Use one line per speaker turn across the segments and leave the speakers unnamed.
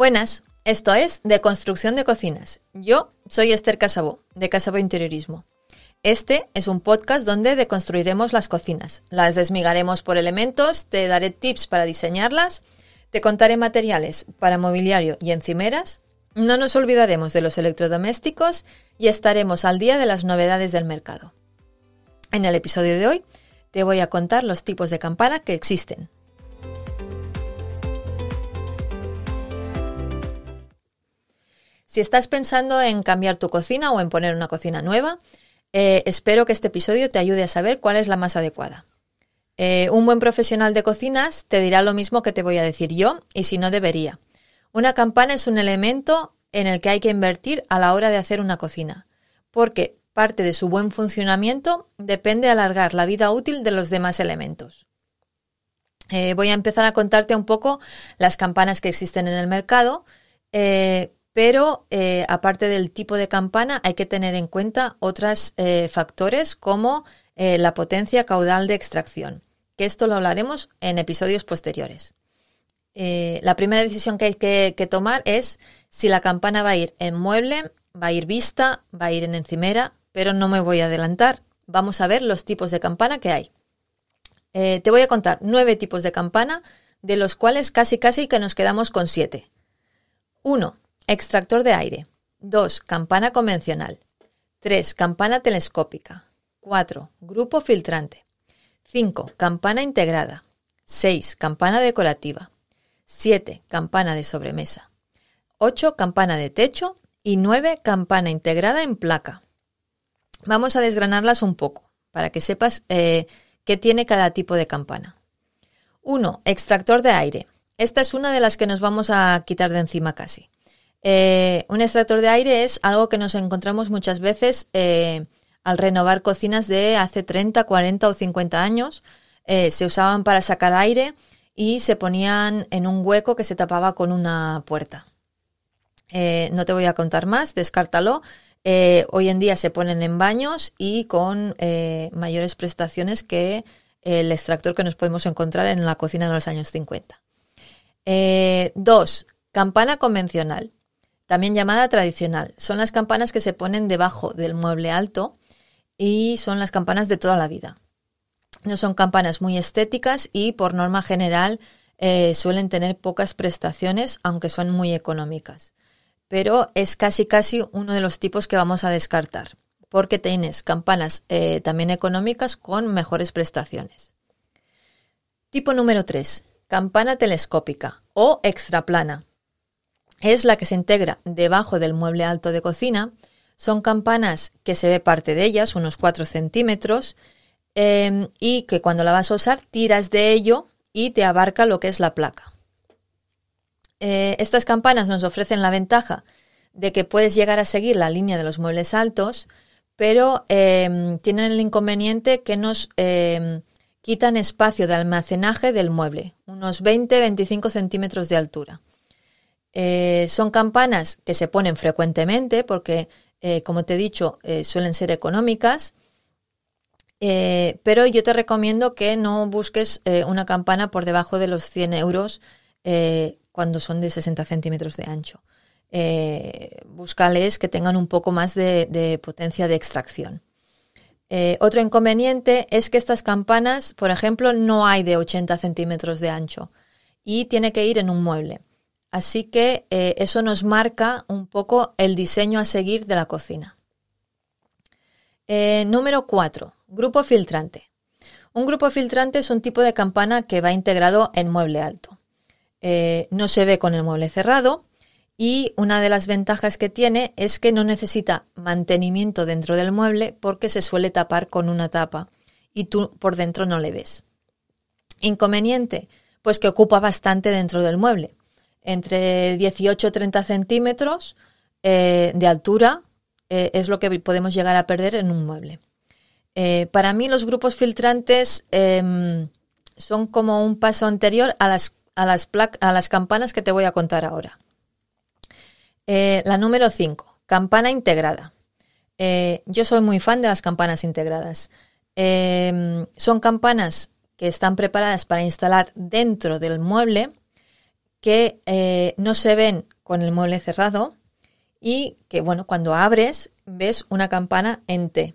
Buenas, esto es De Construcción de Cocinas. Yo soy Esther Casabó, de Casabó Interiorismo. Este es un podcast donde deconstruiremos las cocinas. Las desmigaremos por elementos, te daré tips para diseñarlas, te contaré materiales para mobiliario y encimeras, no nos olvidaremos de los electrodomésticos y estaremos al día de las novedades del mercado. En el episodio de hoy te voy a contar los tipos de campana que existen. Si estás pensando en cambiar tu cocina o en poner una cocina nueva, eh, espero que este episodio te ayude a saber cuál es la más adecuada. Eh, un buen profesional de cocinas te dirá lo mismo que te voy a decir yo, y si no debería. Una campana es un elemento en el que hay que invertir a la hora de hacer una cocina, porque parte de su buen funcionamiento depende de alargar la vida útil de los demás elementos. Eh, voy a empezar a contarte un poco las campanas que existen en el mercado, pero eh, aparte del tipo de campana hay que tener en cuenta otros eh, factores como eh, la potencia caudal de extracción, que esto lo hablaremos en episodios posteriores. la primera decisión que hay que, tomar es si la campana va a ir en mueble, va a ir vista, va a ir en encimera, pero no me voy a adelantar. Vamos a ver los tipos de campana que hay. te voy a contar nueve tipos de campana, de los cuales casi casi que nos quedamos con siete. 1. Extractor de aire. 2. Campana convencional. 3. Campana telescópica. 4. Grupo filtrante. 5. Campana integrada. 6. Campana decorativa. 7. Campana de sobremesa. 8. Campana de techo. Y 9. Campana integrada en placa. Vamos a desgranarlas un poco para que sepas eh, qué tiene cada tipo de campana. 1. Extractor de aire. Esta es una de las que nos vamos a quitar de encima casi. Eh, un extractor de aire es algo que nos encontramos muchas veces eh, al renovar cocinas de hace 30, 40 o 50 años. Eh, se usaban para sacar aire y se ponían en un hueco que se tapaba con una puerta. no te voy a contar más, descártalo. hoy en día se ponen en baños y con mayores prestaciones que el extractor que nos podemos encontrar en la cocina de los años 50. dos, campana convencional también llamada tradicional. Son las campanas que se ponen debajo del mueble alto y son las campanas de toda la vida. No son campanas muy estéticas y por norma general eh, suelen tener pocas prestaciones, aunque son muy económicas. Pero es casi casi uno de los tipos que vamos a descartar, porque tienes campanas eh, también económicas con mejores prestaciones. Tipo número 3. Campana telescópica o extraplana es la que se integra debajo del mueble alto de cocina. Son campanas que se ve parte de ellas, unos 4 centímetros, em, y que cuando la vas a usar tiras de ello y te abarca lo que es la placa. Eh, estas campanas nos ofrecen la ventaja de que puedes llegar a seguir la línea de los muebles altos, pero em, tienen el inconveniente que nos em, quitan espacio de almacenaje del mueble, unos 20-25 centímetros de altura. Eh, son campanas que se ponen frecuentemente porque, eh, como te he dicho, eh, suelen ser económicas. pero yo te recomiendo que no busques una campana por debajo de los 100 euros cuando son de 60 centímetros de ancho. búscales que tengan un poco más de potencia de extracción. otro inconveniente es que estas campanas, por ejemplo, no hay de 80 centímetros de ancho y tiene que ir en un mueble. Así que eh, eso nos marca un poco el diseño a seguir de la cocina. Eh, número 4. Grupo filtrante. Un grupo filtrante es un tipo de campana que va integrado en mueble alto. Eh, no se ve con el mueble cerrado y una de las ventajas que tiene es que no necesita mantenimiento dentro del mueble porque se suele tapar con una tapa y tú por dentro no le ves. Inconveniente, pues que ocupa bastante dentro del mueble entre 18 y 30 centímetros eh, de altura eh, es lo que podemos llegar a perder en un mueble. Eh, para mí los grupos filtrantes em, son como un paso anterior a las, a las, a las campanas que te voy a contar ahora. la número 5, campana integrada. yo soy muy fan de las campanas integradas. Em, son campanas que están preparadas para instalar dentro del mueble que eh, no se ven con el mueble cerrado y que, bueno, cuando abres ves una campana en T.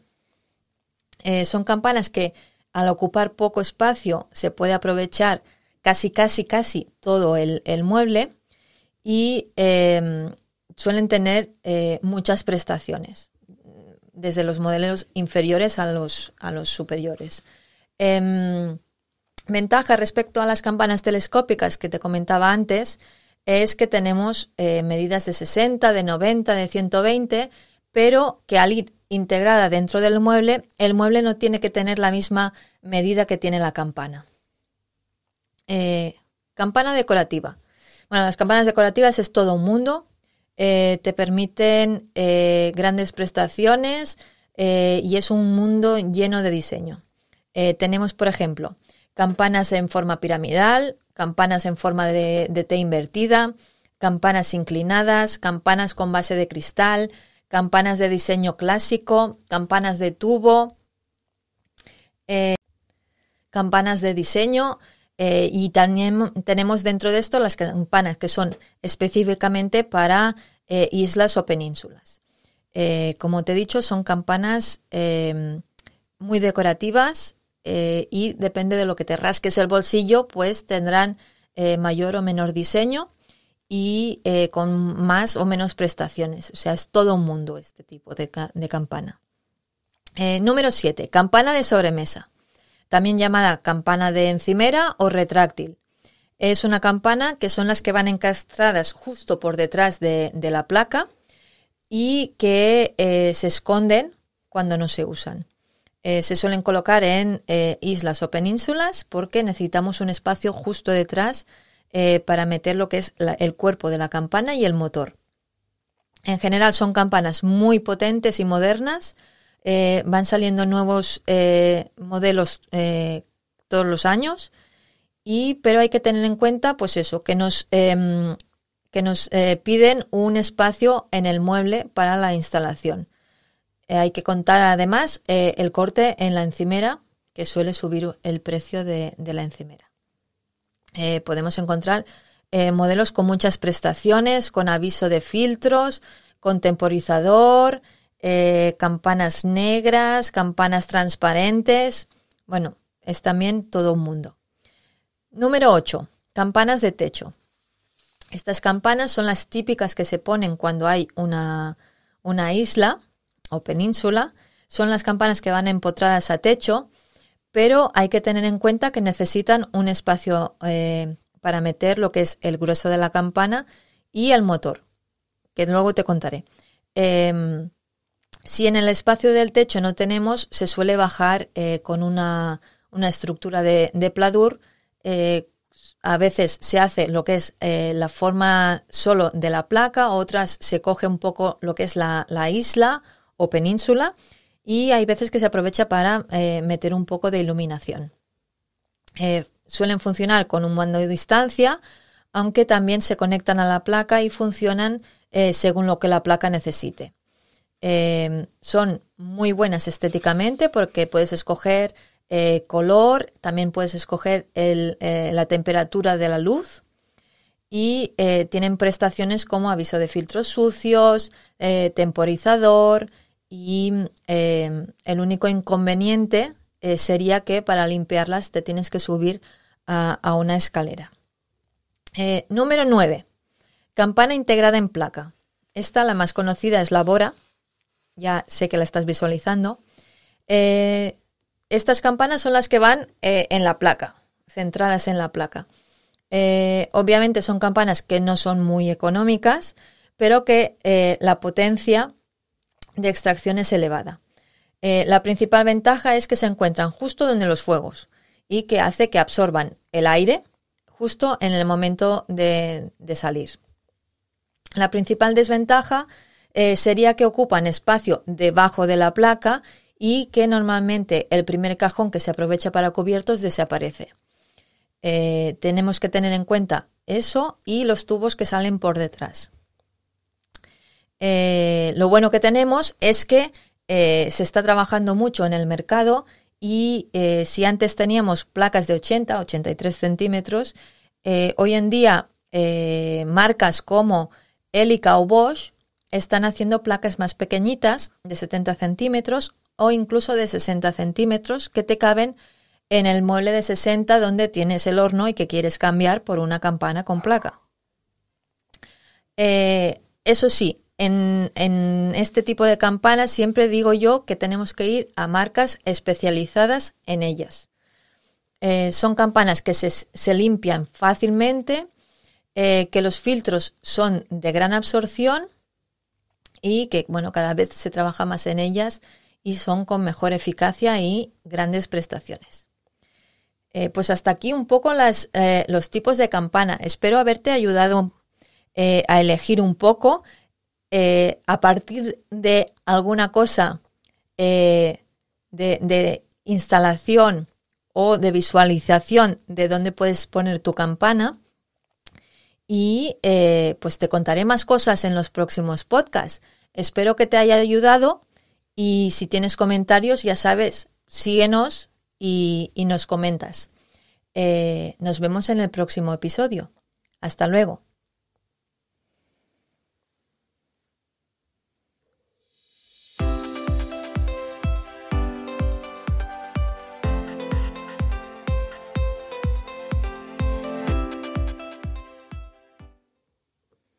Eh, son campanas que al ocupar poco espacio se puede aprovechar casi, casi, casi todo el, mueble y em, suelen tener eh, muchas prestaciones, desde los modelos inferiores a los, a los superiores. Em, ventaja respecto a las campanas telescópicas que te comentaba antes es que tenemos eh, medidas de 60, de 90, de 120, pero que al ir integrada dentro del mueble, el mueble no tiene que tener la misma medida que tiene la campana. Eh, campana decorativa. Bueno, las campanas decorativas es todo un mundo. Eh, te permiten grandes prestaciones y es un mundo lleno de diseño. tenemos, por ejemplo, campanas en forma piramidal, campanas en forma de, de T invertida, campanas inclinadas, campanas con base de cristal, campanas de diseño clásico, campanas de tubo, eh, campanas de diseño eh, y también tenemos dentro de esto las campanas que son específicamente para eh, islas o penínsulas. como te he dicho, son campanas muy decorativas y depende de lo que te rasques el bolsillo, pues tendrán mayor o menor diseño y eh, con más o menos prestaciones. O sea, es todo un mundo este tipo de, campana. Eh, número 7. Campana de sobremesa. También llamada campana de encimera o retráctil. Es una campana que son las que van encastradas justo por detrás de, la placa y que eh, se esconden cuando no se usan. Se suelen colocar en islas o penínsulas porque necesitamos un espacio justo detrás eh, para meter lo que es el cuerpo de la campana y el motor. En general son campanas muy potentes y modernas. Eh, van saliendo nuevos eh, modelos todos los años. Y, pero hay que tener en cuenta, pues eso, que nos, em, que nos piden un espacio en el mueble para la instalación. Hay que contar además el corte en la encimera, que suele subir el precio de la encimera. Eh, podemos encontrar eh, modelos con muchas prestaciones, con aviso de filtros, con temporizador, eh, campanas negras, campanas transparentes. Bueno, es también todo un mundo. Número 8. Campanas de techo. Estas campanas son las típicas que se ponen cuando hay una, una isla o península. Son las campanas que van empotradas a techo pero hay que tener en cuenta que necesitan un espacio eh, para meter lo que es el grueso de la campana y el motor, que luego te contaré. Em, si en el espacio del techo no tenemos, se suele bajar eh, con una, estructura de, pladur. Eh, a veces se hace lo que es la forma solo de la placa, otras se coge un poco lo que es la isla o península y hay veces que se aprovecha para eh, meter un poco de iluminación. Eh, suelen funcionar con un mando de distancia, aunque también se conectan a la placa y funcionan eh, según lo que la placa necesite. son muy buenas estéticamente porque puedes escoger color, también puedes escoger la temperatura de la luz y tienen prestaciones como aviso de filtros sucios, temporizador, y eh, el único inconveniente eh, sería que para limpiarlas te tienes que subir a, una escalera. Eh, número 9. Campana integrada en placa. Esta, la más conocida, es la Bora. Ya sé que la estás visualizando. estas campanas son las que van en la placa, centradas en la placa. obviamente son campanas que no son muy económicas, pero que la potencia de extracción es elevada. Eh, la principal ventaja es que se encuentran justo donde los fuegos y que hace que absorban el aire justo en el momento de, salir. La principal desventaja eh, sería que ocupan espacio debajo de la placa y que normalmente el primer cajón que se aprovecha para cubiertos desaparece. Eh, tenemos que tener en cuenta eso y los tubos que salen por detrás. Eh, lo bueno que tenemos es que eh, se está trabajando mucho en el mercado y eh, si antes teníamos placas de 80, 83 centímetros, hoy en día marcas como Elica o Bosch están haciendo placas más pequeñitas, de 70 centímetros o incluso de 60 centímetros, que te caben en el mueble de 60 donde tienes el horno y que quieres cambiar por una campana con placa. Eso sí, en, este tipo de campanas siempre digo yo que tenemos que ir a marcas especializadas en ellas. Eh, son campanas que se, limpian fácilmente, eh, que los filtros son de gran absorción y que bueno, cada vez se trabaja más en ellas y son con mejor eficacia y grandes prestaciones. Eh, pues hasta aquí un poco las, los tipos de campana. Espero haberte ayudado a elegir un poco a partir de alguna cosa de, de instalación o de visualización de dónde puedes poner tu campana. Y eh, pues te contaré más cosas en los próximos podcasts. Espero que te haya ayudado y si tienes comentarios, ya sabes, síguenos y, nos comentas. Eh, nos vemos en el próximo episodio. Hasta luego.